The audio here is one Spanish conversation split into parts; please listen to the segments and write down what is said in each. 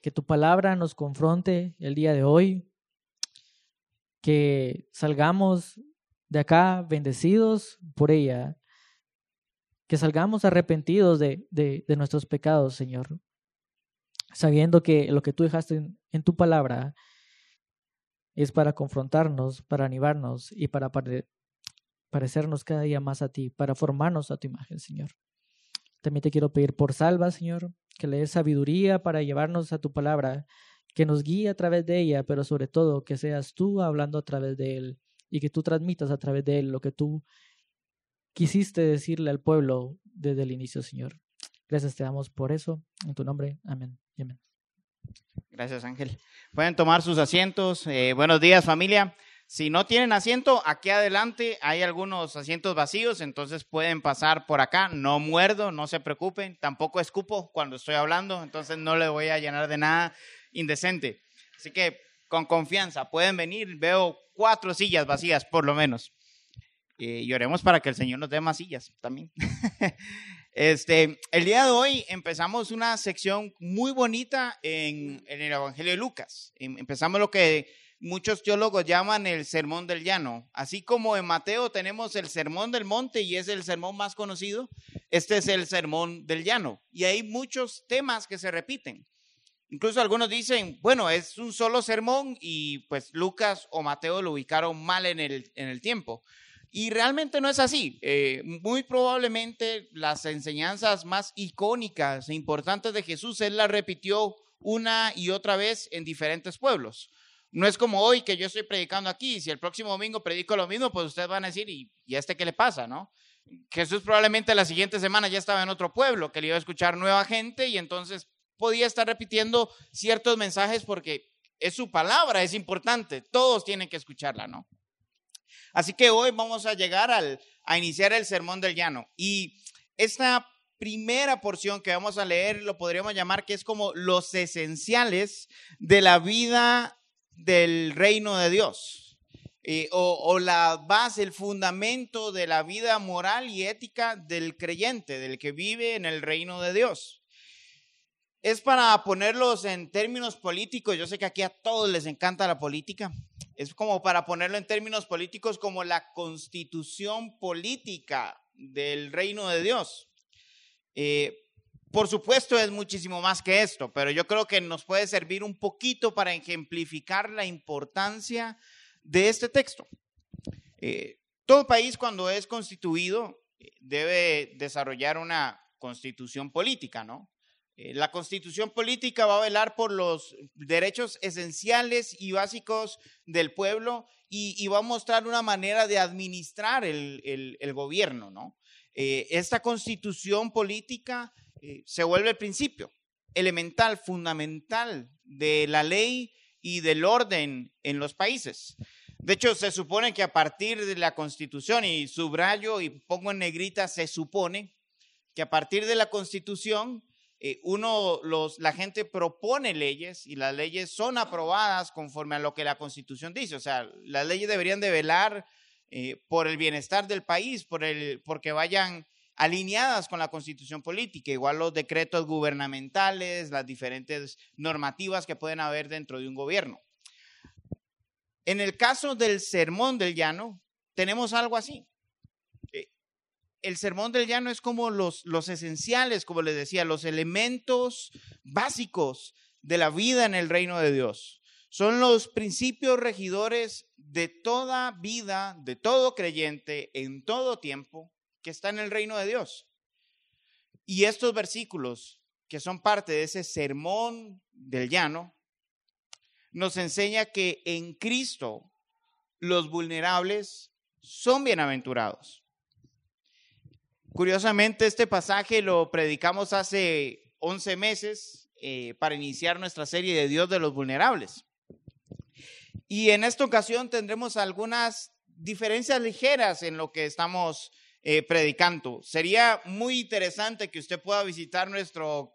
que, tu palabra nos confronte el día de hoy, que salgamos de acá bendecidos por ella, que salgamos arrepentidos de, de, nuestros pecados, Señor, sabiendo que lo que tú dejaste en, tu palabra es para confrontarnos, para animarnos y para pare- parecernos cada día más a ti, para formarnos a tu imagen, Señor. También te quiero pedir por salva, Señor, que le des sabiduría para llevarnos a tu palabra, que nos guíe a través de ella, pero sobre todo que seas tú hablando a través de él y que tú transmitas a través de él lo que tú quisiste decirle al pueblo desde el inicio, Señor. Gracias te damos por eso. En tu nombre. Amén. amén. Gracias, Ángel. Pueden tomar sus asientos. Eh, buenos días, familia. Si no tienen asiento, aquí adelante hay algunos asientos vacíos, entonces pueden pasar por acá. No muerdo, no se preocupen. Tampoco escupo cuando estoy hablando, entonces no le voy a llenar de nada indecente. Así que con confianza pueden venir. Veo cuatro sillas vacías, por lo menos. Eh, y oremos para que el Señor nos dé más sillas también. Este, el día de hoy empezamos una sección muy bonita en, el Evangelio de Lucas. Em- Empezamos lo que muchos teólogos llaman el Sermón del Llano. Así como en Mateo tenemos el Sermón del Monte y es el sermón más conocido, este es el Sermón del Llano. Y hay muchos temas que se repiten. Incluso algunos dicen, bueno, es un solo sermón y pues Lucas o Mateo lo ubicaron mal en el, en el tiempo. Y realmente no es así. Eh, muy probablemente las enseñanzas más icónicas e importantes de Jesús, Él las repitió una y otra vez en diferentes pueblos. No es como hoy que yo estoy predicando aquí. Si el próximo domingo predico lo mismo, pues ustedes van a decir, ¿y, y a este qué le pasa? ¿no? Jesús probablemente la siguiente semana ya estaba en otro pueblo, que le iba a escuchar nueva gente y entonces podía estar repitiendo ciertos mensajes porque es su palabra, es importante. Todos tienen que escucharla, ¿no? Así que hoy vamos a llegar al, a iniciar el sermón del llano. Y esta primera porción que vamos a leer lo podríamos llamar que es como los esenciales de la vida del reino de Dios. O, o la base, el fundamento de la vida moral y ética del creyente, del que vive en el reino de Dios. Es para ponerlos en términos políticos. Yo sé que aquí a todos les encanta la política. Es como para ponerlo en términos políticos como la constitución política del reino de Dios. Eh, por supuesto es muchísimo más que esto, pero yo creo que nos puede servir un poquito para ejemplificar la importancia de este texto. Eh, todo país cuando es constituido eh, debe desarrollar una constitución política, ¿no? Eh, La constitución política va a velar por los derechos esenciales y básicos del pueblo y, va a mostrar una manera de administrar el, gobierno, ¿no? Esta constitución política eh, se vuelve el principio elemental, fundamental de la ley y del orden en los países. De hecho, se supone que a partir de la constitución, y subrayo y pongo en negrita, se supone que a partir de la constitución eh, uno, los, la gente propone leyes y las leyes son aprobadas conforme a lo que la constitución dice. O sea, las leyes deberían de velar eh, por el bienestar del país, por el, porque vayan alineadas con la constitución política, igual los decretos gubernamentales, las diferentes normativas que pueden haber dentro de un gobierno. En el caso del sermón del llano, tenemos algo así el sermón del llano es como los, los esenciales, como les decía, los elementos básicos de la vida en el reino de Dios. son los principios regidores de toda vida, de todo creyente, en todo tiempo, que está en el reino de Dios. Y estos versículos, que son parte de ese sermón del llano, nos enseña que en Cristo los vulnerables son bienaventurados. Curiosamente, este pasaje lo predicamos hace 11 meses eh, para iniciar nuestra serie de Dios de los vulnerables. Y en esta ocasión tendremos algunas diferencias ligeras en lo que estamos eh, predicando. Sería muy interesante que usted pueda visitar nuestro,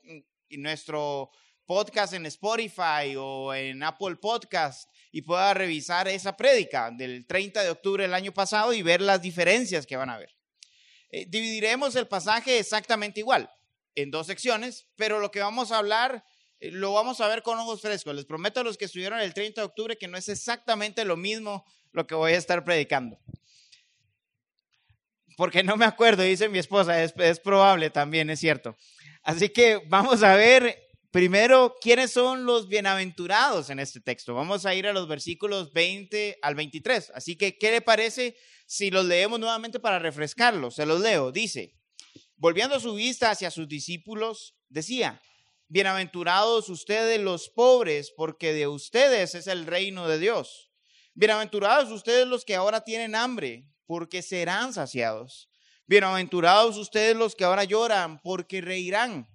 nuestro podcast en Spotify o en Apple Podcast y pueda revisar esa prédica del 30 de octubre del año pasado y ver las diferencias que van a haber. Eh, dividiremos el pasaje exactamente igual, en dos secciones, pero lo que vamos a hablar eh, lo vamos a ver con ojos frescos. Les prometo a los que estuvieron el 30 de octubre que no es exactamente lo mismo lo que voy a estar predicando. Porque no me acuerdo, dice mi esposa, es, probable también, es cierto. Así que vamos a ver Primero, ¿quiénes son los bienaventurados en este texto? Vamos a ir a los versículos 20 al 23. Así que, ¿qué le parece si los leemos nuevamente para refrescarlos? Se los leo. Dice, volviendo su vista hacia sus discípulos, decía, bienaventurados ustedes los pobres, porque de ustedes es el reino de Dios. Bienaventurados ustedes los que ahora tienen hambre, porque serán saciados. Bienaventurados ustedes los que ahora lloran, porque reirán.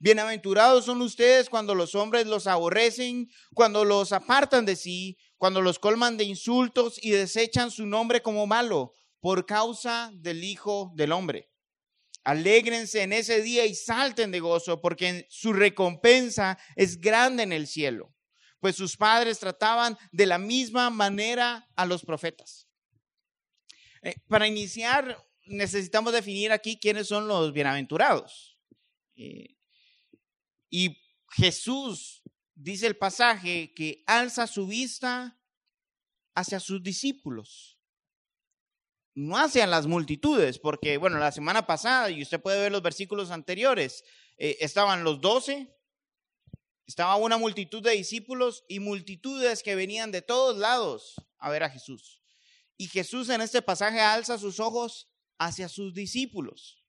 Bienaventurados son ustedes cuando los hombres los aborrecen, cuando los apartan de sí, cuando los colman de insultos y desechan su nombre como malo por causa del Hijo del Hombre. Alégrense en ese día y salten de gozo, porque su recompensa es grande en el cielo, pues sus padres trataban de la misma manera a los profetas. Eh, para iniciar, necesitamos definir aquí quiénes son los bienaventurados. Eh, y Jesús, dice el pasaje, que alza su vista hacia sus discípulos, no hacia las multitudes, porque, bueno, la semana pasada, y usted puede ver los versículos anteriores, eh, estaban los doce, estaba una multitud de discípulos y multitudes que venían de todos lados a ver a Jesús. Y Jesús en este pasaje alza sus ojos hacia sus discípulos.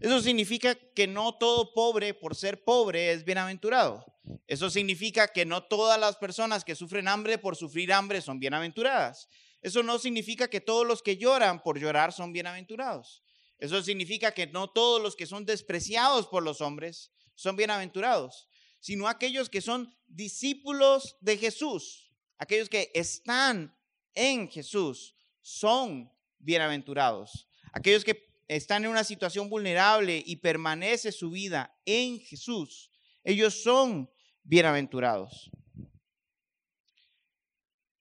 Eso significa que no todo pobre por ser pobre es bienaventurado. Eso significa que no todas las personas que sufren hambre por sufrir hambre son bienaventuradas. Eso no significa que todos los que lloran por llorar son bienaventurados. Eso significa que no todos los que son despreciados por los hombres son bienaventurados, sino aquellos que son discípulos de Jesús, aquellos que están en Jesús, son bienaventurados. Aquellos que están en una situación vulnerable y permanece su vida en Jesús, ellos son bienaventurados.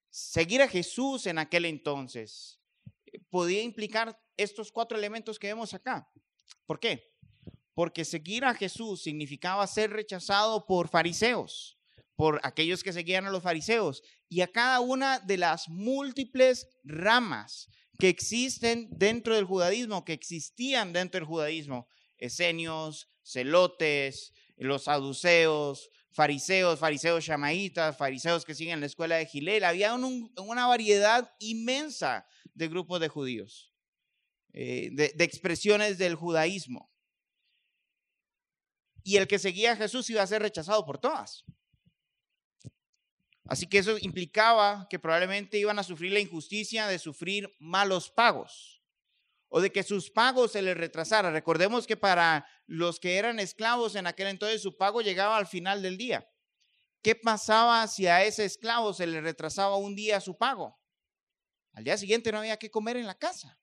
Seguir a Jesús en aquel entonces eh, podía implicar estos cuatro elementos que vemos acá. ¿Por qué? Porque seguir a Jesús significaba ser rechazado por fariseos, por aquellos que seguían a los fariseos y a cada una de las múltiples ramas que existen dentro del judaísmo, que existían dentro del judaísmo, esenios, celotes, los saduceos, fariseos, fariseos chamaitas, fariseos que siguen la escuela de Gilel. Había una variedad inmensa de grupos de judíos, eh, de expresiones del judaísmo. Y el que seguía a Jesús iba a ser rechazado por todas. Así que eso implicaba que probablemente iban a sufrir la injusticia de sufrir malos pagos o de que sus pagos se les retrasara. Recordemos que para los que eran esclavos en aquel entonces su pago llegaba al final del día. ¿Qué pasaba si a ese esclavo se le retrasaba un día su pago? Al día siguiente no había que comer en la casa.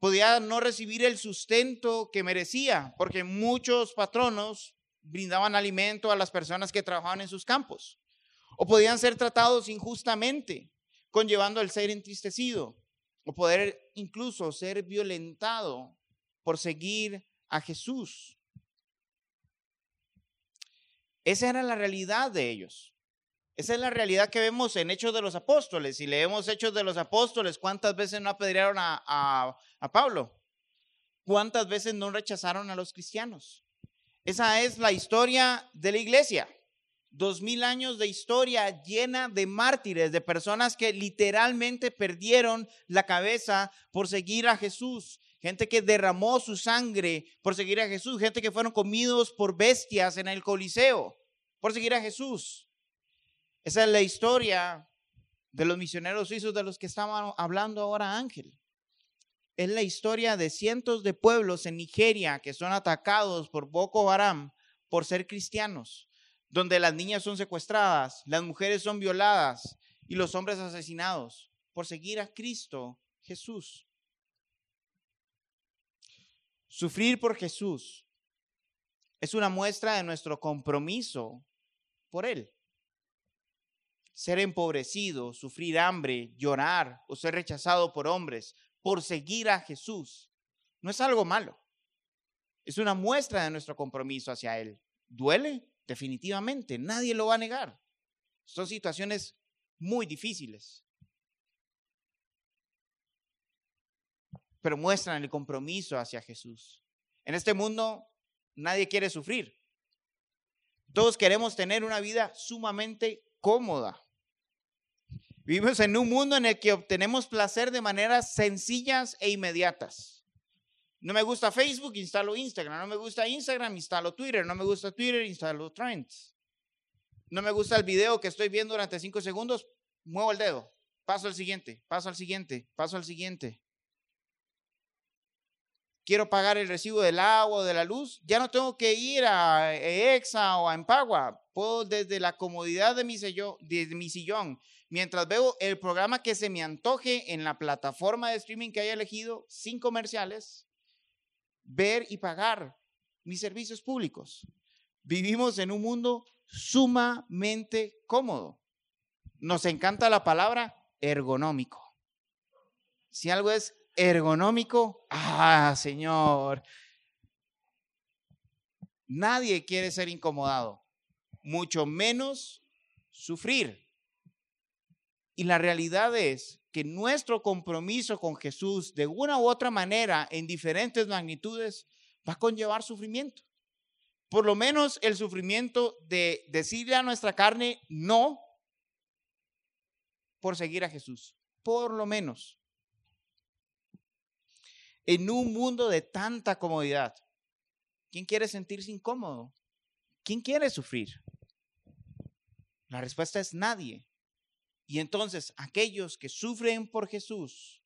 Podía no recibir el sustento que merecía, porque muchos patronos brindaban alimento a las personas que trabajaban en sus campos. O podían ser tratados injustamente, conllevando el ser entristecido. O poder incluso ser violentado por seguir a Jesús. Esa era la realidad de ellos. Esa es la realidad que vemos en Hechos de los Apóstoles. Si leemos Hechos de los Apóstoles, ¿cuántas veces no apedrearon a, a Pablo? ¿Cuántas veces no rechazaron a los cristianos? Esa es la historia de la iglesia. dos mil años de historia llena de mártires, de personas que literalmente perdieron la cabeza por seguir a Jesús, gente que derramó su sangre por seguir a Jesús, gente que fueron comidos por bestias en el Coliseo por seguir a Jesús. Esa es la historia de los misioneros suizos de los que estaban hablando ahora Ángel. Es la historia de cientos de pueblos en Nigeria que son atacados por Boko Haram por ser cristianos donde las niñas son secuestradas, las mujeres son violadas y los hombres asesinados por seguir a Cristo Jesús. Sufrir por Jesús es una muestra de nuestro compromiso por Él. Ser empobrecido, sufrir hambre, llorar o ser rechazado por hombres por seguir a Jesús no es algo malo. Es una muestra de nuestro compromiso hacia Él. ¿Duele? definitivamente, nadie lo va a negar. Son situaciones muy difíciles. Pero muestran el compromiso hacia Jesús. En este mundo nadie quiere sufrir. Todos queremos tener una vida sumamente cómoda. Vivimos en un mundo en el que obtenemos placer de maneras sencillas e inmediatas. No me gusta Facebook, instalo Instagram. No me gusta Instagram, instalo Twitter. No me gusta Twitter, instalo Trends. No me gusta el video que estoy viendo durante cinco segundos, muevo el dedo. Paso al siguiente, paso al siguiente, paso al siguiente. Quiero pagar el recibo del agua o de la luz. Ya no tengo que ir a EXA o a Empagua. Puedo desde la comodidad de mi, mi sillón, mientras veo el programa que se me antoje en la plataforma de streaming que haya elegido, sin comerciales, ver y pagar mis servicios públicos. Vivimos en un mundo sumamente cómodo. Nos encanta la palabra ergonómico. Si algo es ergonómico, ah, Señor. Nadie quiere ser incomodado, mucho menos sufrir. Y la realidad es que nuestro compromiso con Jesús de una u otra manera en diferentes magnitudes va a conllevar sufrimiento. Por lo menos el sufrimiento de decirle a nuestra carne no por seguir a Jesús. Por lo menos. En un mundo de tanta comodidad, ¿quién quiere sentirse incómodo? ¿Quién quiere sufrir? La respuesta es nadie. Y entonces aquellos que sufren por Jesús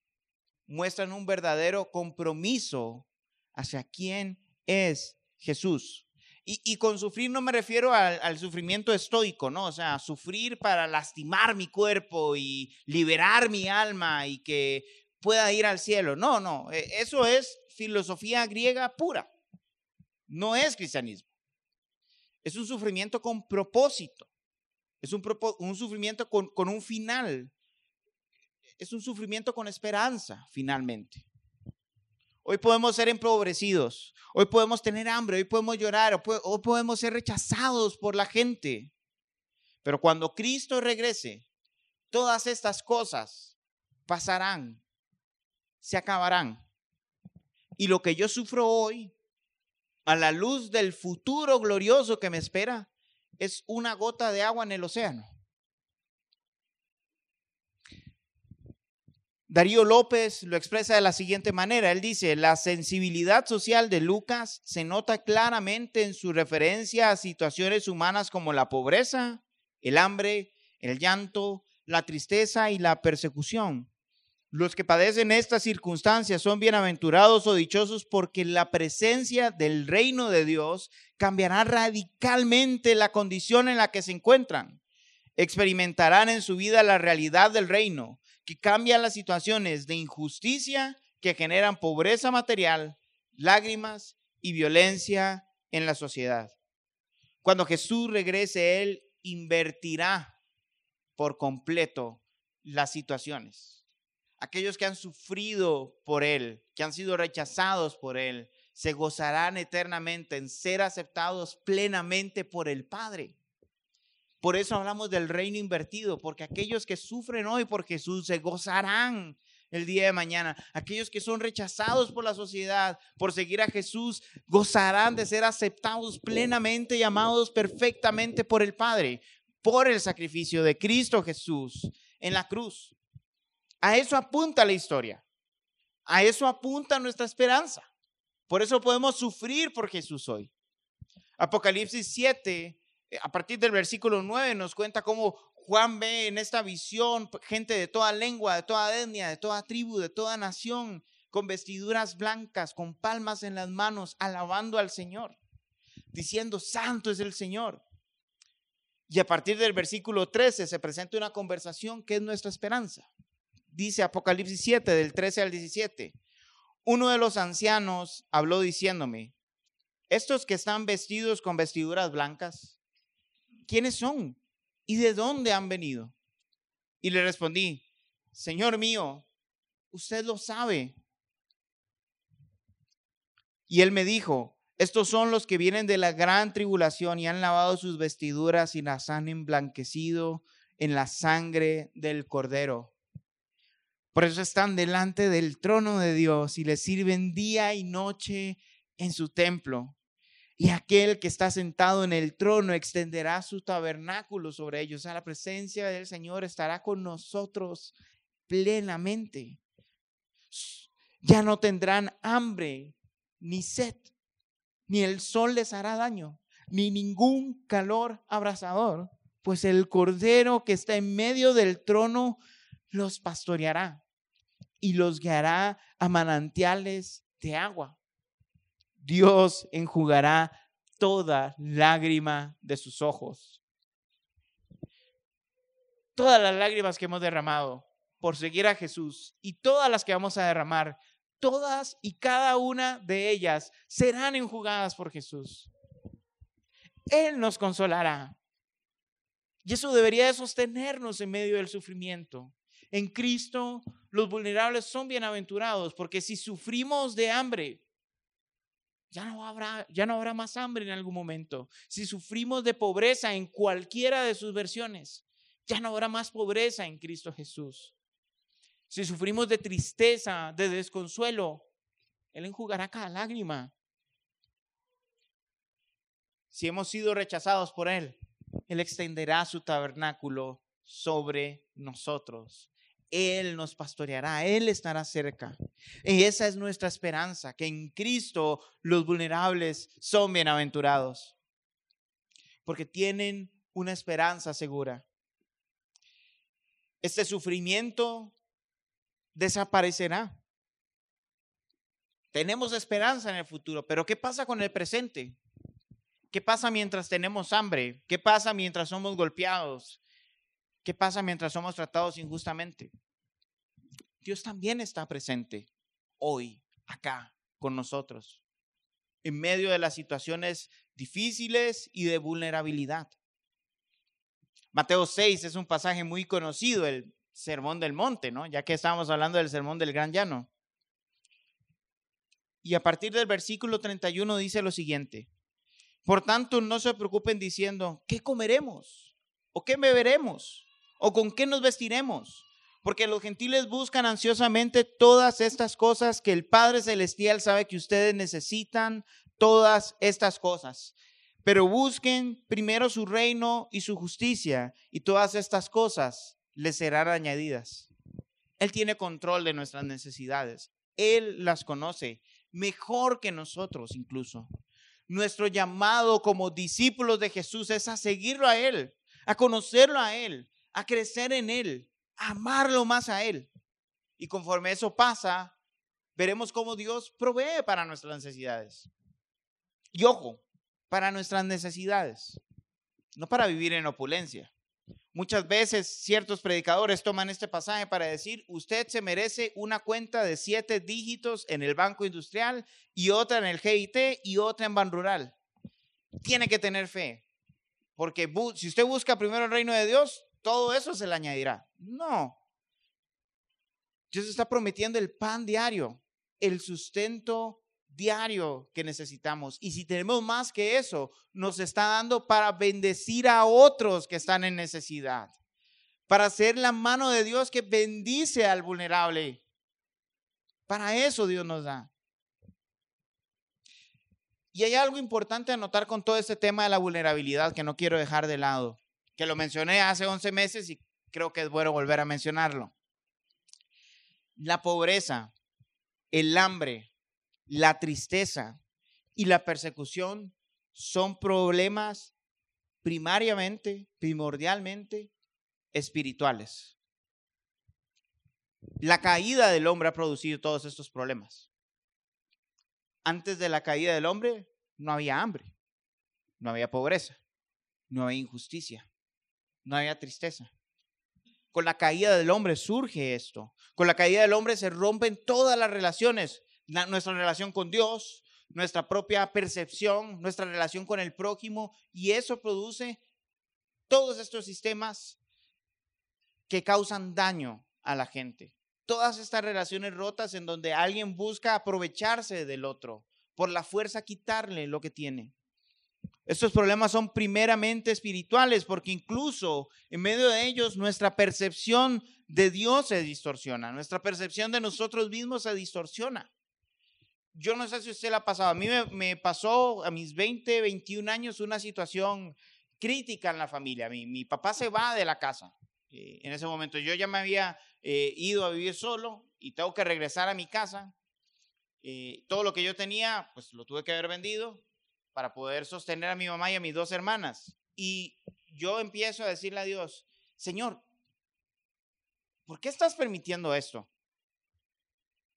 muestran un verdadero compromiso hacia quién es Jesús. Y, con sufrir no me refiero al, al, sufrimiento estoico, ¿no? O sea, sufrir para lastimar mi cuerpo y liberar mi alma y que pueda ir al cielo. No, no, e, eso es filosofía griega pura. No es cristianismo. Es un sufrimiento con propósito. Es un, un sufrimiento con, con un final. Es un sufrimiento con esperanza, finalmente. Hoy podemos ser empobrecidos, hoy podemos tener hambre, hoy podemos llorar, hoy podemos ser rechazados por la gente. Pero cuando Cristo regrese, todas estas cosas pasarán, se acabarán. Y lo que yo sufro hoy, a la luz del futuro glorioso que me espera, es una gota de agua en el océano. Darío López lo expresa de la siguiente manera. Él dice, la sensibilidad social de Lucas se nota claramente en su referencia a situaciones humanas como la pobreza, el hambre, el llanto, la tristeza y la persecución. Los que padecen estas circunstancias son bienaventurados o dichosos porque la presencia del reino de Dios cambiará radicalmente la condición en la que se encuentran. Experimentarán en su vida la realidad del reino, que cambia las situaciones de injusticia que generan pobreza material, lágrimas y violencia en la sociedad. Cuando Jesús regrese, Él invertirá por completo las situaciones aquellos que han sufrido por Él, que han sido rechazados por Él, se gozarán eternamente en ser aceptados plenamente por el Padre. Por eso hablamos del reino invertido, porque aquellos que sufren hoy por Jesús se gozarán el día de mañana. Aquellos que son rechazados por la sociedad por seguir a Jesús gozarán de ser aceptados plenamente y amados perfectamente por el Padre, por el sacrificio de Cristo Jesús en la cruz. A eso apunta la historia. A eso apunta nuestra esperanza. Por eso podemos sufrir por Jesús hoy. Apocalipsis 7, eh, a partir del versículo 9, nos cuenta cómo Juan ve en esta visión gente de toda lengua, de toda etnia, de toda tribu, de toda nación, con vestiduras blancas, con palmas en las manos, alabando al Señor, diciendo, Santo es el Señor. Y a partir del versículo 13 se presenta una conversación que es nuestra esperanza. Dice Apocalipsis 7, del 13 al 17. Uno de los ancianos habló diciéndome, estos que están vestidos con vestiduras blancas, ¿quiénes son? ¿y de dónde han venido? Y le respondí, Señor mío, usted lo sabe. Y él me dijo, estos son los que vienen de la gran tribulación y han lavado sus vestiduras y las han emblanquecido en la sangre del cordero. Por eso están delante del trono de Dios y le sirven día y noche en su templo. Y aquel que está sentado en el trono extenderá su tabernáculo sobre ellos. Sea, la presencia del Señor estará con nosotros plenamente. Ya no tendrán hambre ni sed, ni el sol les hará daño, ni ningún calor abrasador, pues el cordero que está en medio del trono los pastoreará y los guiará a manantiales de agua Dios enjugará toda lágrima de sus ojos. Todas las lágrimas que hemos derramado por seguir a Jesús y todas las que vamos a derramar, todas y cada una de ellas serán enjugadas por Jesús. Él nos consolará. Y eso debería de sostenernos en medio del sufrimiento. En Cristo los vulnerables son bienaventurados porque si sufrimos de hambre, ya no habrá, ya no habrá más hambre en algún momento. Si sufrimos de pobreza en cualquiera de sus versiones, ya no habrá más pobreza en Cristo Jesús. Si sufrimos de tristeza, de desconsuelo, Él enjugará cada lágrima. Si hemos sido rechazados por Él, Él extenderá su tabernáculo sobre nosotros. Él nos pastoreará, Él estará cerca. Y esa es nuestra esperanza, que en Cristo los vulnerables son bienaventurados, porque tienen una esperanza segura. Este sufrimiento desaparecerá. Tenemos esperanza en el futuro, pero ¿qué pasa con el presente? ¿Qué pasa mientras tenemos hambre? ¿Qué pasa mientras somos golpeados? ¿Qué pasa mientras somos tratados injustamente? Dios también está presente hoy, acá, con nosotros, en medio de las situaciones difíciles y de vulnerabilidad. Mateo 6 es un pasaje muy conocido, el Sermón del Monte, ¿no? Ya que estamos hablando del Sermón del Gran Llano. Y a partir del versículo 31 dice lo siguiente, por tanto no se preocupen diciendo, ¿qué comeremos? ¿O qué beberemos? ¿O con qué nos vestiremos? Porque los gentiles buscan ansiosamente todas estas cosas que el Padre Celestial sabe que ustedes necesitan, todas estas cosas. Pero busquen primero su reino y su justicia, y todas estas cosas les serán añadidas. Él tiene control de nuestras necesidades. Él las conoce mejor que nosotros incluso. Nuestro llamado como discípulos de Jesús es a seguirlo a Él, a conocerlo a Él, a crecer en Él, a amarlo más a Él. Y conforme eso pasa, veremos cómo Dios provee para nuestras necesidades. Y ojo, para nuestras necesidades, no para vivir en opulencia. Muchas veces ciertos predicadores toman este pasaje para decir, usted se merece una cuenta de siete dígitos en el Banco Industrial y otra en el GIT y otra en Ban Rural. Tiene que tener fe, porque si usted busca primero el reino de Dios, todo eso se le añadirá. No. Dios está prometiendo el pan diario, el sustento diario que necesitamos. Y si tenemos más que eso, nos está dando para bendecir a otros que están en necesidad, para ser la mano de Dios que bendice al vulnerable Para eso Dios nos da. Y hay algo importante a notar con todo este tema de la vulnerabilidad que no quiero dejar de lado, que lo mencioné hace 11 meses y creo que es bueno volver a mencionarlo. La pobreza, el hambre, la tristeza y la persecución son problemas primariamente, primordialmente espirituales. La caída del hombre ha producido todos estos problemas. Antes de la caída del hombre no había hambre, no había pobreza, no había injusticia, no había tristeza. Con la caída del hombre surge esto. Con la caída del hombre se rompen todas las relaciones. nuestra relación con Dios, nuestra propia percepción, nuestra relación con el prójimo. Y eso produce todos estos sistemas que causan daño a la gente. Todas estas relaciones rotas en donde alguien busca aprovecharse del otro, por la fuerza quitarle lo que tiene. Estos problemas son primeramente espirituales porque incluso en medio de ellos nuestra percepción de Dios se distorsiona, nuestra percepción de nosotros mismos se distorsiona. Yo no sé si usted la ha pasado, a mí me, pasó a mis 20, 21 años una situación crítica en la familia. Mi, mi papá se va de la casa eh, en ese momento. Yo ya me había eh, ido a vivir solo y tengo que regresar a mi casa. Eh, todo lo que yo tenía, pues lo tuve que haber vendido para poder sostener a mi mamá y a mis dos hermanas. Y yo empiezo a decirle a Dios, Señor, ¿por qué estás permitiendo esto?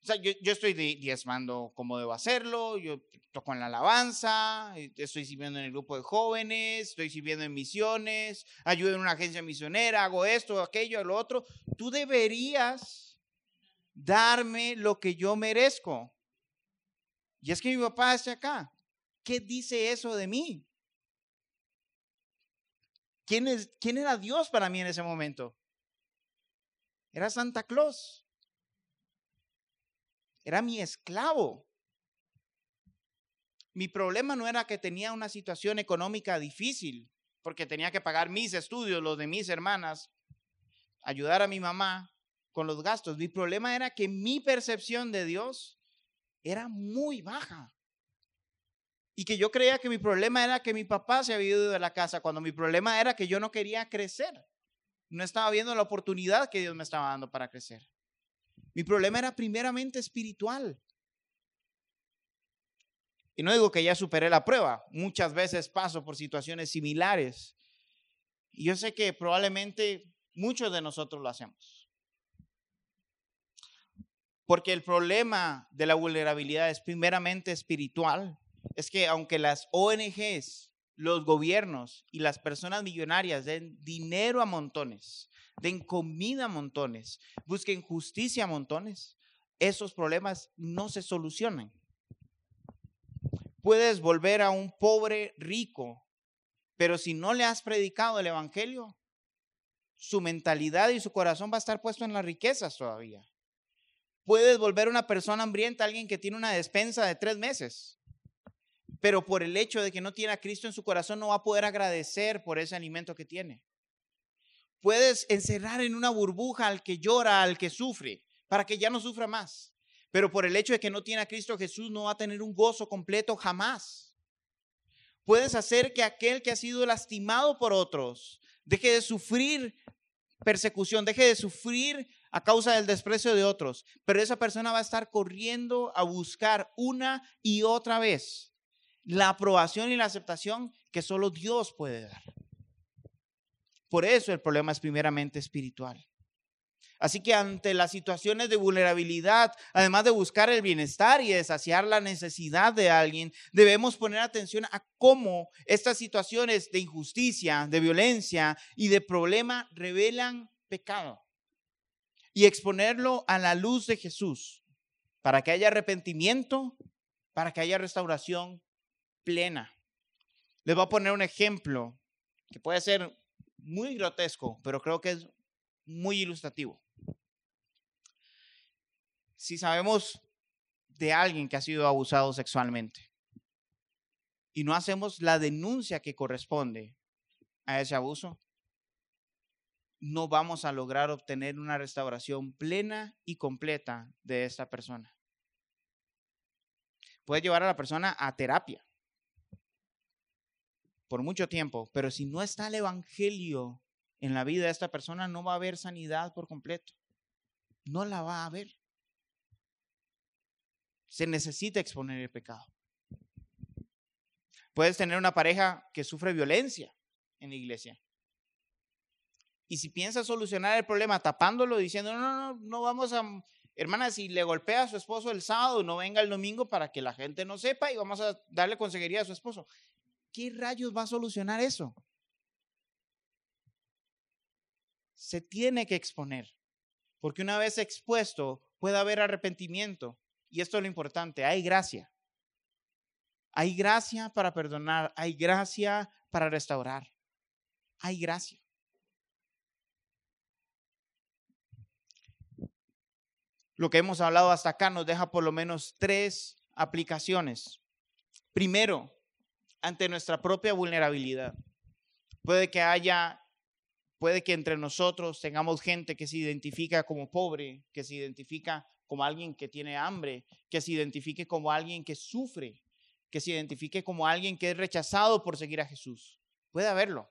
O sea, yo, estoy diezmando como debo hacerlo, yo toco en la alabanza, estoy sirviendo en el grupo de jóvenes, estoy sirviendo en misiones, ayudo en una agencia misionera, hago esto, aquello, lo otro. Tú deberías darme lo que yo merezco. Y es que mi papá está acá. ¿Qué dice eso de mí? ¿Quién, es, ¿Quién era Dios para mí en ese momento? Era Santa Claus era mi esclavo. Mi problema no era que tenía una situación económica difícil, porque tenía que pagar mis estudios, los de mis hermanas, ayudar a mi mamá con los gastos. Mi problema era que mi percepción de Dios era muy baja. Y que yo creía que mi problema era que mi papá se había ido de la casa, cuando mi problema era que yo no quería crecer. No estaba viendo la oportunidad que Dios me estaba dando para crecer. Mi problema era primeramente espiritual. Y no digo que ya superé la prueba, muchas veces paso por situaciones similares. Y yo sé que probablemente muchos de nosotros lo hacemos. Porque el problema de la vulnerabilidad es primeramente espiritual. Es que aunque las ONGs, los gobiernos y las personas millonarias den dinero a montones, den comida a montones, busquen justicia a montones, esos problemas no se solucionan. Puedes volver a un pobre rico, pero si no le has predicado el Evangelio, su mentalidad y su corazón va a estar puesto en las riquezas todavía. Puedes volver a una persona hambrienta, alguien que tiene una despensa de tres meses, pero por el hecho de que no tiene a Cristo en su corazón no va a poder agradecer por ese alimento que tiene. Puedes encerrar en una burbuja al que llora, al que sufre, para que ya no sufra más. Pero por el hecho de que no tiene a Cristo Jesús no va a tener un gozo completo jamás. Puedes hacer que aquel que ha sido lastimado por otros deje de sufrir persecución, deje de sufrir a causa del desprecio de otros. Pero esa persona va a estar corriendo a buscar una y otra vez la aprobación y la aceptación que solo Dios puede dar. Por eso el problema es primeramente espiritual. Así que ante las situaciones de vulnerabilidad, además de buscar el bienestar y de saciar la necesidad de alguien, debemos poner atención a cómo estas situaciones de injusticia, de violencia y de problema revelan pecado. Y exponerlo a la luz de Jesús para que haya arrepentimiento, para que haya restauración plena. Les voy a poner un ejemplo que puede ser muy grotesco, pero creo que es muy ilustrativo. Si sabemos de alguien que ha sido abusado sexualmente y no hacemos la denuncia que corresponde a ese abuso, no vamos a lograr obtener una restauración plena y completa de esta persona. puede llevar a la persona a terapia por mucho tiempo, pero si no está el Evangelio en la vida de esta persona, no va a haber sanidad por completo. No la va a haber. Se necesita exponer el pecado. Puedes tener una pareja que sufre violencia en la iglesia. Y si piensas solucionar el problema tapándolo, diciendo, no, no, no, no vamos a, hermana, si le golpea a su esposo el sábado, no venga el domingo para que la gente no sepa y vamos a darle consejería a su esposo. ¿Qué rayos va a solucionar eso? Se tiene que exponer, porque una vez expuesto puede haber arrepentimiento. Y esto es lo importante, hay gracia. Hay gracia para perdonar, hay gracia para restaurar, hay gracia. Lo que hemos hablado hasta acá nos deja por lo menos tres aplicaciones. Primero, ante nuestra propia vulnerabilidad. Puede que haya, puede que entre nosotros tengamos gente que se identifica como pobre, que se identifica como alguien que tiene hambre, que se identifique como alguien que sufre, que se identifique como alguien que es rechazado por seguir a Jesús. Puede haberlo.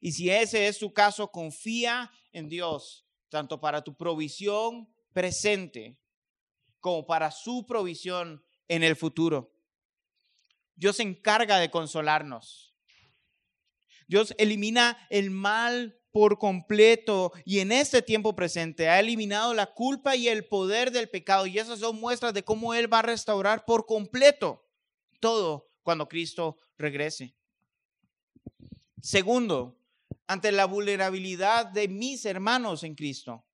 Y si ese es su caso, confía en Dios, tanto para tu provisión presente como para su provisión en el futuro. Dios se encarga de consolarnos. Dios elimina el mal por completo y en este tiempo presente ha eliminado la culpa y el poder del pecado y esas son muestras de cómo Él va a restaurar por completo todo cuando Cristo regrese. Segundo, ante la vulnerabilidad de mis hermanos en Cristo,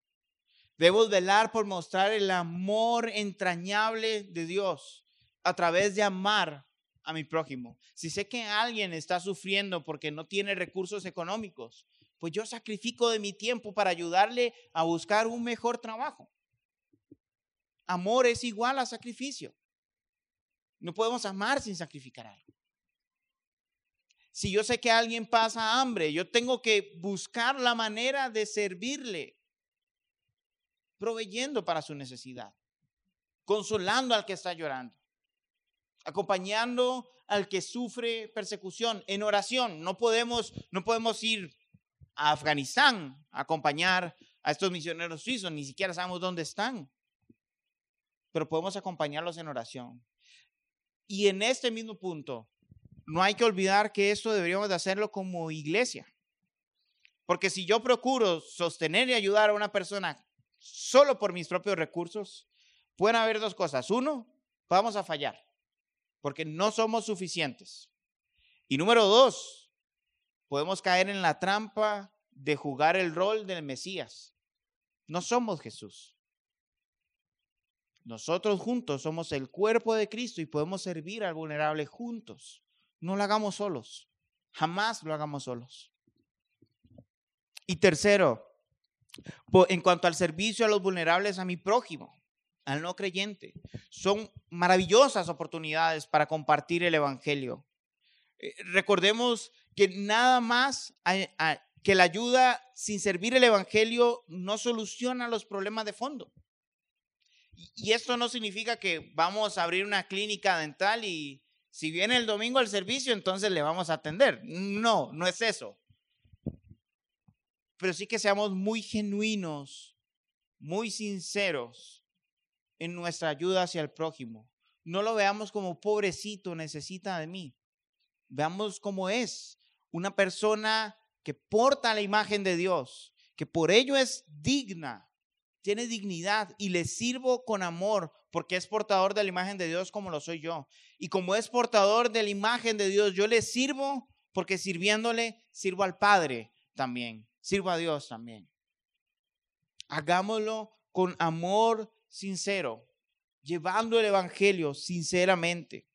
debo velar por mostrar el amor entrañable de Dios a través de amar a mi prójimo. Si sé que alguien está sufriendo porque no tiene recursos económicos, pues yo sacrifico de mi tiempo para ayudarle a buscar un mejor trabajo. Amor es igual a sacrificio. No podemos amar sin sacrificar algo. Si yo sé que alguien pasa hambre, yo tengo que buscar la manera de servirle, proveyendo para su necesidad, consolando al que está llorando acompañando al que sufre persecución en oración. No podemos, no podemos ir a Afganistán a acompañar a estos misioneros suizos, ni siquiera sabemos dónde están, pero podemos acompañarlos en oración. Y en este mismo punto, no hay que olvidar que esto deberíamos de hacerlo como iglesia. Porque si yo procuro sostener y ayudar a una persona solo por mis propios recursos, pueden haber dos cosas. Uno, vamos a fallar porque no somos suficientes. Y número dos, podemos caer en la trampa de jugar el rol del Mesías. No somos Jesús. Nosotros juntos somos el cuerpo de Cristo y podemos servir al vulnerable juntos. No lo hagamos solos. Jamás lo hagamos solos. Y tercero, en cuanto al servicio a los vulnerables, a mi prójimo al no creyente. Son maravillosas oportunidades para compartir el Evangelio. Eh, recordemos que nada más que la ayuda sin servir el Evangelio no soluciona los problemas de fondo. Y esto no significa que vamos a abrir una clínica dental y si viene el domingo al servicio, entonces le vamos a atender. No, no es eso. Pero sí que seamos muy genuinos, muy sinceros en nuestra ayuda hacia el prójimo. No lo veamos como pobrecito, necesita de mí. Veamos cómo es una persona que porta la imagen de Dios, que por ello es digna, tiene dignidad y le sirvo con amor porque es portador de la imagen de Dios como lo soy yo. Y como es portador de la imagen de Dios, yo le sirvo porque sirviéndole sirvo al Padre también, sirvo a Dios también. Hagámoslo con amor sincero, llevando el Evangelio sinceramente.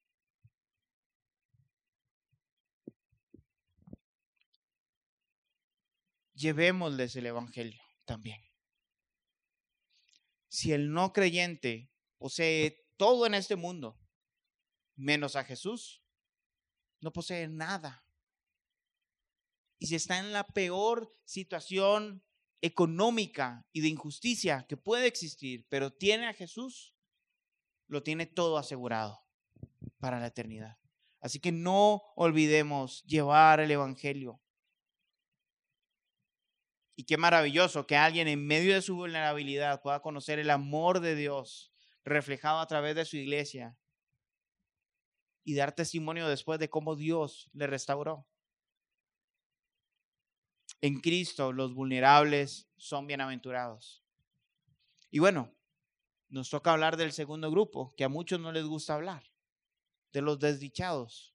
Llevémosles el Evangelio también. Si el no creyente posee todo en este mundo, menos a Jesús, no posee nada. Y si está en la peor situación económica y de injusticia que puede existir, pero tiene a Jesús, lo tiene todo asegurado para la eternidad. Así que no olvidemos llevar el Evangelio. Y qué maravilloso que alguien en medio de su vulnerabilidad pueda conocer el amor de Dios reflejado a través de su iglesia y dar testimonio después de cómo Dios le restauró. En Cristo los vulnerables son bienaventurados. Y bueno, nos toca hablar del segundo grupo, que a muchos no les gusta hablar, de los desdichados.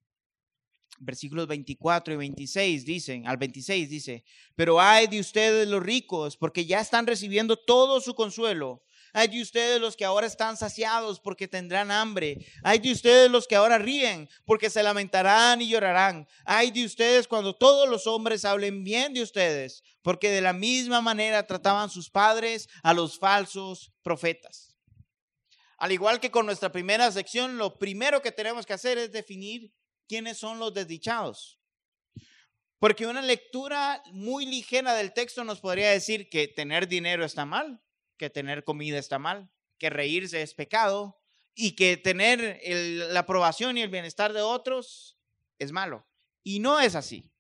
Versículos 24 y 26 dicen, al 26 dice, pero hay de ustedes los ricos, porque ya están recibiendo todo su consuelo. Hay de ustedes los que ahora están saciados porque tendrán hambre. Hay de ustedes los que ahora ríen porque se lamentarán y llorarán. Hay de ustedes cuando todos los hombres hablen bien de ustedes, porque de la misma manera trataban sus padres a los falsos profetas. Al igual que con nuestra primera sección, lo primero que tenemos que hacer es definir quiénes son los desdichados. Porque una lectura muy ligera del texto nos podría decir que tener dinero está mal, que tener comida está mal, que reírse es pecado y que tener la aprobación y el bienestar de otros es malo. Y no es así.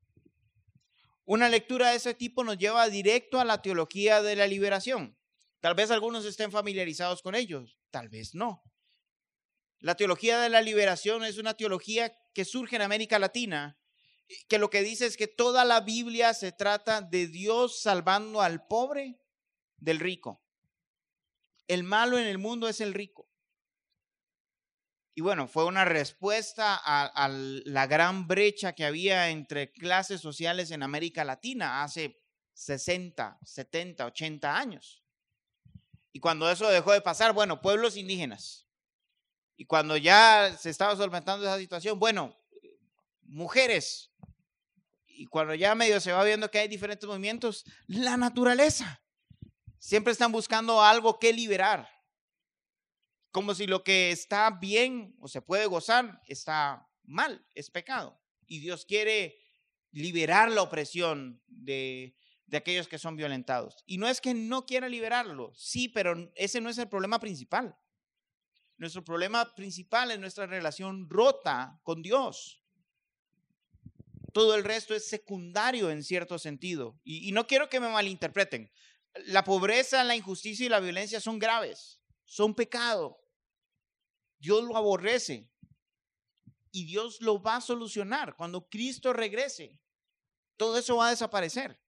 Una lectura de ese tipo nos lleva directo a la teología de la liberación. Tal vez algunos estén familiarizados con ellos, tal vez no. La teología de la liberación es una teología que surge en América Latina, que lo que dice es que toda la Biblia se trata de Dios salvando al pobre del rico. El malo en el mundo es el rico. Y bueno, fue una respuesta a, la gran brecha que había entre clases sociales en América Latina hace 60, 70, 80 años. Y cuando eso dejó de pasar, bueno, pueblos indígenas. Y cuando ya se estaba solventando esa situación, bueno, mujeres. Y cuando ya medio se va viendo que hay diferentes movimientos, la naturaleza. Siempre están buscando algo que liberar. Como si lo que está bien o se puede gozar está mal, es pecado. Y Dios quiere liberar la opresión de, de aquellos que son violentados. Y no es que no quiera liberarlo, sí, pero ese no es el problema principal. Nuestro problema principal es nuestra relación rota con Dios. Todo el resto es secundario en cierto sentido. Y, y no quiero que me malinterpreten la pobreza, la injusticia y la violencia son graves, son pecado. Dios lo aborrece y Dios lo va a solucionar cuando Cristo regrese. Todo eso va a desaparecer.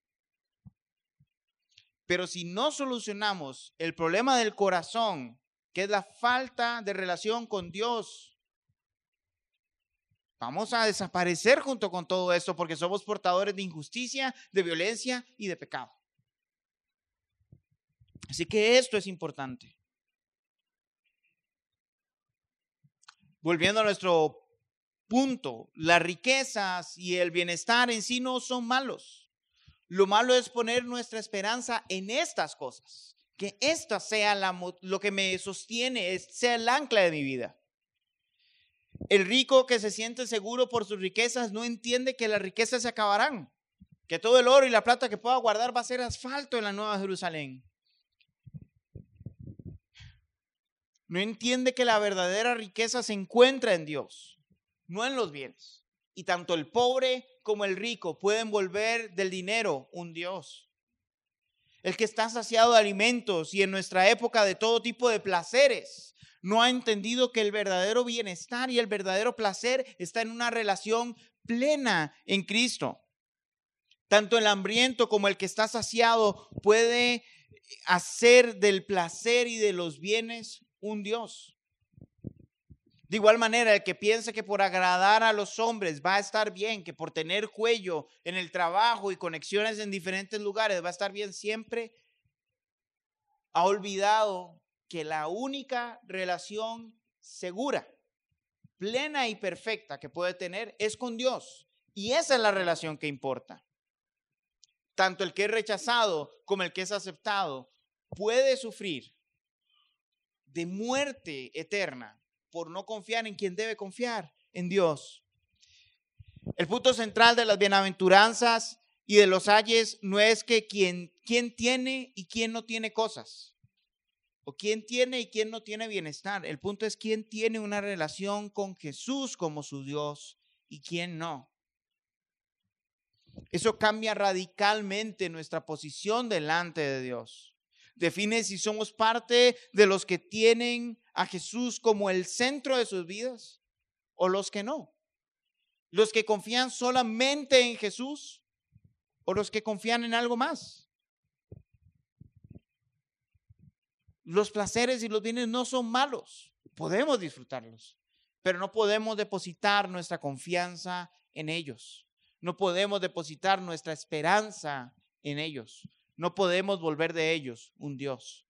Pero si no solucionamos el problema del corazón, que es la falta de relación con Dios, vamos a desaparecer junto con todo esto porque somos portadores de injusticia, de violencia y de pecado. Así que esto es importante. Volviendo a nuestro punto, las riquezas y el bienestar en sí no son malos. Lo malo es poner nuestra esperanza en estas cosas, que esta sea lo que me sostiene, sea el ancla de mi vida. El rico que se siente seguro por sus riquezas no entiende que las riquezas se acabarán, que todo el oro y la plata que pueda guardar va a ser asfalto en la Nueva Jerusalén. No entiende que la verdadera riqueza se encuentra en Dios, no en los bienes. Y tanto el pobre como el rico pueden volver del dinero un Dios. El que está saciado de alimentos y en nuestra época de todo tipo de placeres, no ha entendido que el verdadero bienestar y el verdadero placer está en una relación plena en Cristo. Tanto el hambriento como el que está saciado puede hacer del placer y de los bienes un Dios. De igual manera, el que piensa que por agradar a los hombres va a estar bien, que por tener cuello en el trabajo y conexiones en diferentes lugares va a estar bien siempre, ha olvidado que la única relación segura, plena y perfecta que puede tener es con Dios. Y esa es la relación que importa. Tanto el que es rechazado como el que es aceptado puede sufrir de muerte eterna por no confiar en quien debe confiar, en Dios. El punto central de las bienaventuranzas y de los ayes no es que quien, quien tiene y quien no tiene cosas. o quién tiene y quién no tiene bienestar. El punto es quién tiene una relación con Jesús como su Dios y quién no. Eso cambia radicalmente nuestra posición delante de Dios. Define si somos parte de los que tienen a Jesús como el centro de sus vidas o los que no. Los que confían solamente en Jesús o los que confían en algo más. Los placeres y los bienes no son malos, podemos disfrutarlos, pero no podemos depositar nuestra confianza en ellos. No podemos depositar nuestra esperanza en ellos. No podemos volver de ellos un Dios.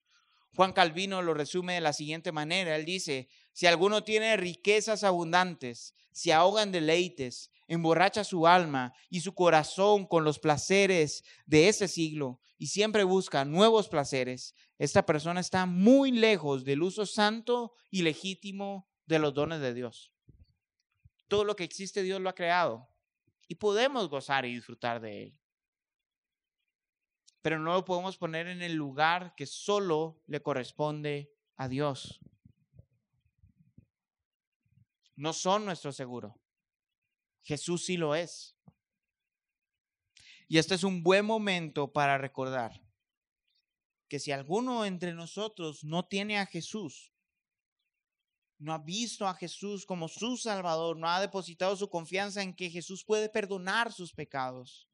Juan Calvino lo resume de la siguiente manera. Él dice, si alguno tiene riquezas abundantes, se ahoga en deleites, emborracha su alma y su corazón con los placeres de este siglo y siempre busca nuevos placeres, esta persona está muy lejos del uso santo y legítimo de los dones de Dios. Todo lo que existe Dios lo ha creado y podemos gozar y disfrutar de él. Pero no lo podemos poner en el lugar que solo le corresponde a Dios. No son nuestro seguro. Jesús sí lo es. Y este es un buen momento para recordar que si alguno entre nosotros no tiene a Jesús, no ha visto a Jesús como su Salvador, no ha depositado su confianza en que Jesús puede perdonar sus pecados,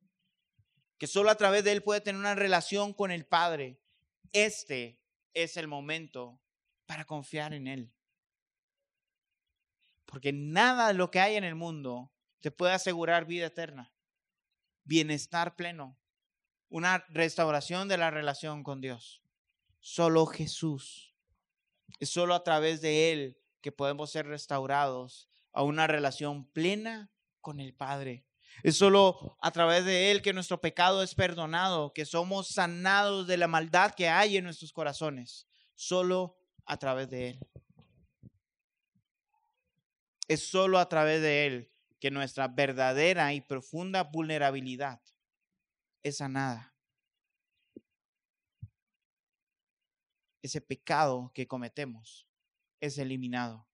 que solo a través de Él puede tener una relación con el Padre, este es el momento para confiar en Él. Porque nada de lo que hay en el mundo te puede asegurar vida eterna, bienestar pleno, una restauración de la relación con Dios. Solo Jesús. Es solo a través de Él que podemos ser restaurados a una relación plena con el Padre. Es solo a través de Él que nuestro pecado es perdonado, que somos sanados de la maldad que hay en nuestros corazones. Solo a través de Él. Es solo a través de Él que nuestra verdadera y profunda vulnerabilidad es sanada. Ese pecado que cometemos es eliminado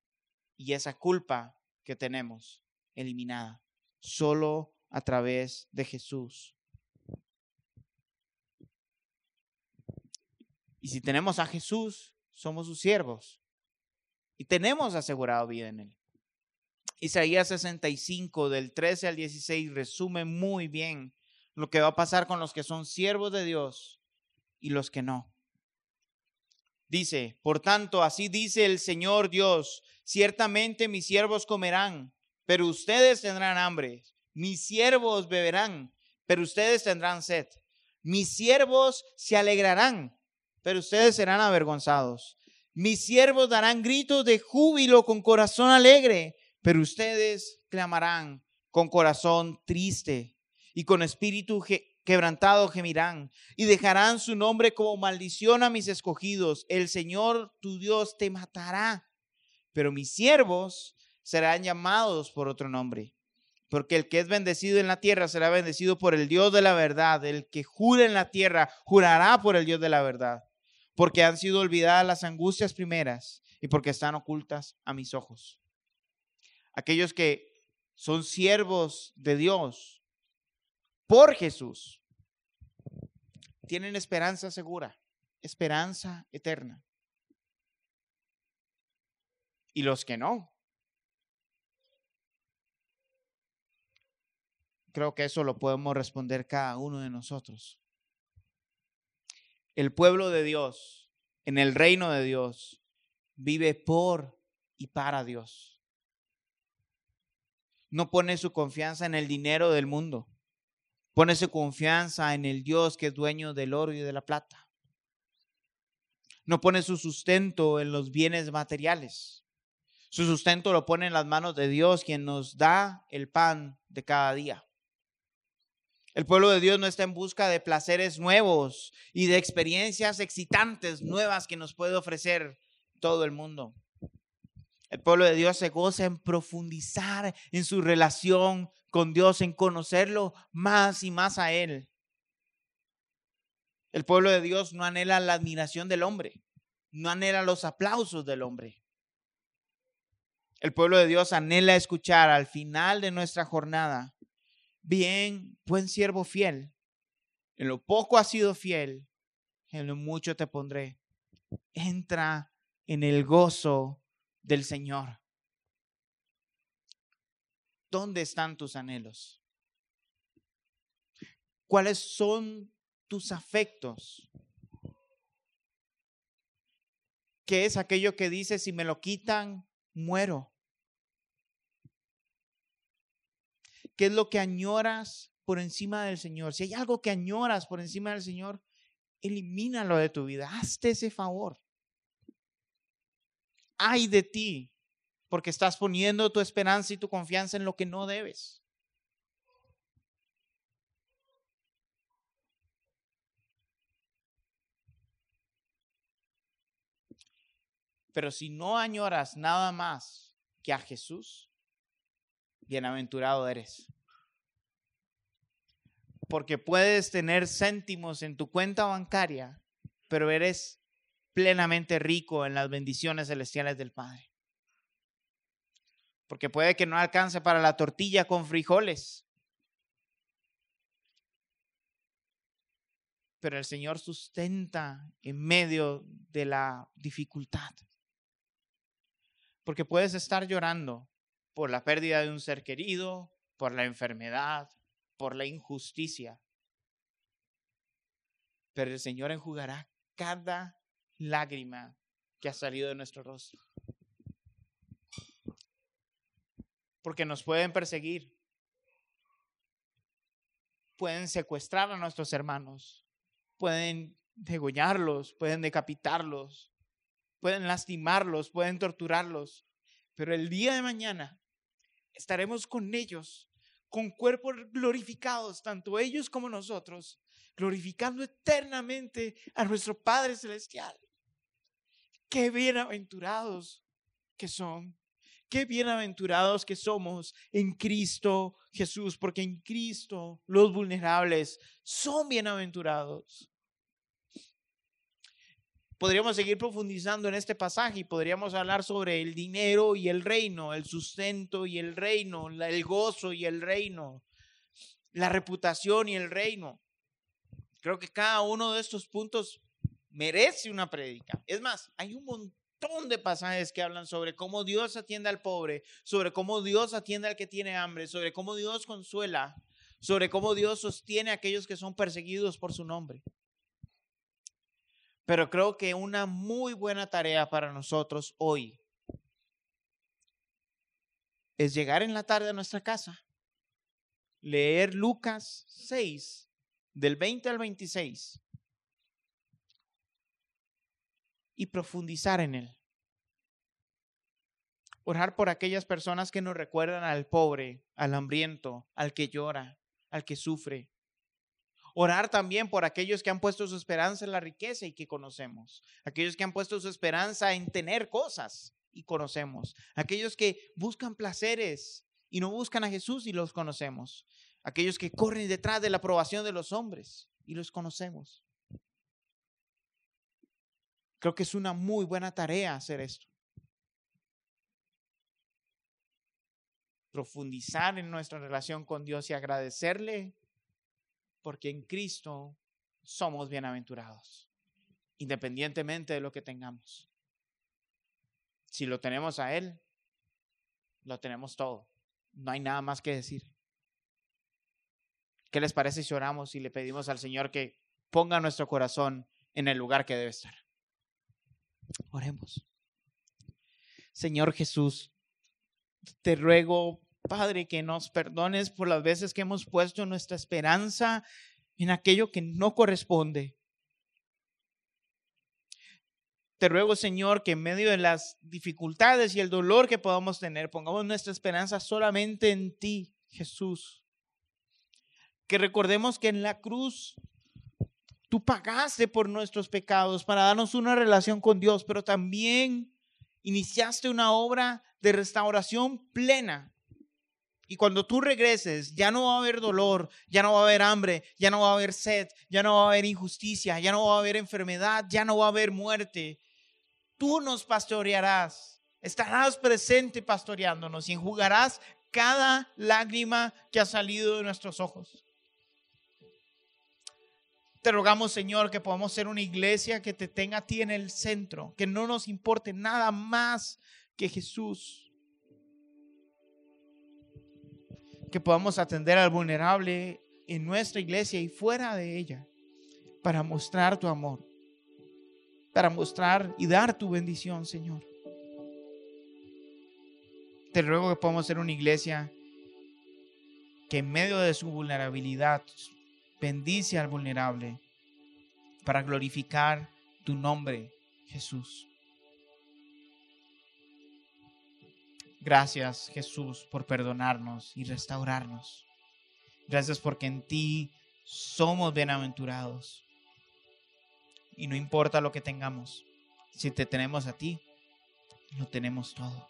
y esa culpa que tenemos eliminada solo a través de Jesús. Y si tenemos a Jesús, somos sus siervos y tenemos asegurado vida en Él. Isaías 65 del 13 al 16 resume muy bien lo que va a pasar con los que son siervos de Dios y los que no. Dice, por tanto, así dice el Señor Dios, ciertamente mis siervos comerán, pero ustedes tendrán hambre. Mis siervos beberán, pero ustedes tendrán sed. Mis siervos se alegrarán, pero ustedes serán avergonzados. Mis siervos darán gritos de júbilo con corazón alegre, pero ustedes clamarán con corazón triste y con espíritu quebrantado gemirán y dejarán su nombre como maldición a mis escogidos. El Señor tu Dios te matará, pero mis siervos serán llamados por otro nombre. Porque el que es bendecido en la tierra será bendecido por el Dios de la verdad. El que jura en la tierra jurará por el Dios de la verdad. Porque han sido olvidadas las angustias primeras y porque están ocultas a mis ojos aquellos que son siervos de Dios por Jesús, tienen esperanza segura, esperanza eterna. Y los que no, creo que eso lo podemos responder cada uno de nosotros. El pueblo de Dios, en el reino de Dios, vive por y para Dios no pone su confianza en el dinero del mundo. Pone su confianza en el Dios que es dueño del oro y de la plata. No pone su sustento en los bienes materiales. Su sustento lo pone en las manos de Dios, quien nos da el pan de cada día. El pueblo de Dios no está en busca de placeres nuevos y de experiencias excitantes nuevas que nos puede ofrecer todo el mundo. El pueblo de Dios se goza en profundizar en su relación con Dios, en conocerlo más y más a Él. El pueblo de Dios no anhela la admiración del hombre, no anhela los aplausos del hombre. El pueblo de Dios anhela escuchar al final de nuestra jornada, bien, buen siervo fiel, en lo poco has sido fiel, en lo mucho te pondré. Entra en el gozo del Señor. ¿Dónde están tus anhelos? ¿Cuáles son tus afectos? ¿Qué es aquello que dice, si me lo quitan, muero? ¿Qué es lo que añoras por encima del Señor? Si hay algo que añoras por encima del Señor, elimínalo de tu vida. Hazte ese favor. Ay de ti, porque estás poniendo tu esperanza y tu confianza en lo que no debes. Pero si no añoras nada más que a Jesús, bienaventurado eres. Porque puedes tener céntimos en tu cuenta bancaria, pero eres plenamente rico en las bendiciones celestiales del Padre. Porque puede que no alcance para la tortilla con frijoles, pero el Señor sustenta en medio de la dificultad. Porque puedes estar llorando por la pérdida de un ser querido, por la enfermedad, por la injusticia. Pero el Señor enjugará cada lágrima que ha salido de nuestro rostro. Porque nos pueden perseguir, pueden secuestrar a nuestros hermanos, pueden degollarlos, pueden decapitarlos, pueden lastimarlos, pueden torturarlos, pero el día de mañana estaremos con ellos, con cuerpos glorificados, tanto ellos como nosotros, glorificando eternamente a nuestro Padre Celestial. Qué bienaventurados que son, qué bienaventurados que somos en Cristo Jesús, porque en Cristo los vulnerables son bienaventurados podríamos seguir profundizando en este pasaje y podríamos hablar sobre el dinero y el reino, el sustento y el reino, el gozo y el reino, la reputación y el reino. Creo que cada uno de estos puntos merece una prédica. Es más, hay un montón de pasajes que hablan sobre cómo Dios atiende al pobre, sobre cómo Dios atiende al que tiene hambre, sobre cómo Dios consuela, sobre cómo Dios sostiene a aquellos que son perseguidos por su nombre. Pero creo que una muy buena tarea para nosotros hoy es llegar en la tarde a nuestra casa, leer Lucas 6, del 20 al 26, y profundizar en él. Orar por aquellas personas que nos recuerdan al pobre, al hambriento, al que llora, al que sufre. Orar también por aquellos que han puesto su esperanza en la riqueza y que conocemos. Aquellos que han puesto su esperanza en tener cosas y conocemos. Aquellos que buscan placeres y no buscan a Jesús y los conocemos. Aquellos que corren detrás de la aprobación de los hombres y los conocemos. Creo que es una muy buena tarea hacer esto. Profundizar en nuestra relación con Dios y agradecerle porque en Cristo somos bienaventurados, independientemente de lo que tengamos. Si lo tenemos a Él, lo tenemos todo. No hay nada más que decir. ¿Qué les parece si oramos y le pedimos al Señor que ponga nuestro corazón en el lugar que debe estar? Oremos. Señor Jesús, te ruego Padre, que nos perdones por las veces que hemos puesto nuestra esperanza en aquello que no corresponde. Te ruego, Señor, que en medio de las dificultades y el dolor que podamos tener, pongamos nuestra esperanza solamente en ti, Jesús. Que recordemos que en la cruz tú pagaste por nuestros pecados para darnos una relación con Dios, pero también iniciaste una obra de restauración plena y cuando tú regreses, ya no va a haber dolor, ya no va a haber hambre, ya no va a haber sed, ya no va a haber injusticia, ya no va a haber enfermedad, ya no va a haber muerte. Tú nos pastorearás, estarás presente pastoreándonos y enjugarás cada lágrima que ha salido de nuestros ojos. Te rogamos, Señor, que podamos ser una iglesia que te tenga a ti en el centro, que no nos importe nada más que Jesús. Que podamos atender al vulnerable en nuestra iglesia y fuera de ella para mostrar tu amor, para mostrar y dar tu bendición, Señor. Te ruego que podamos ser una iglesia que en medio de su vulnerabilidad bendice al vulnerable para glorificar tu nombre, Jesús. Gracias, Jesús, por perdonarnos y restaurarnos. Gracias porque en ti somos bienaventurados. Y no importa lo que tengamos, si te tenemos a ti, lo tenemos todo.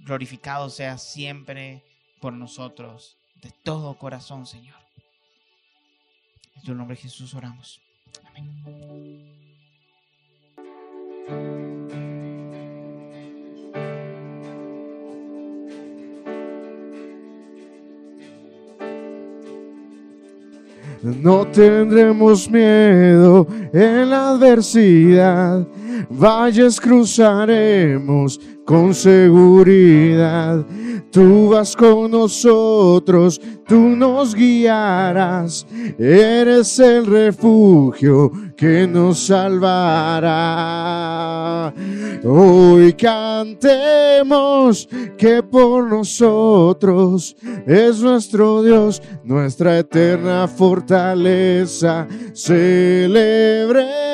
Glorificado sea siempre por nosotros, de todo corazón, Señor. En tu nombre Jesús oramos. Amén. No tendremos miedo en la adversidad, valles cruzaremos con seguridad. Tú vas con nosotros, tú nos guiarás, eres el refugio que nos salvará. Hoy cantemos que por nosotros es nuestro Dios, nuestra eterna fortaleza. Celebremos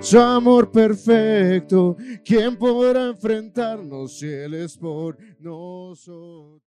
su amor perfecto. ¿Quién podrá enfrentarnos si Él es por nosotros?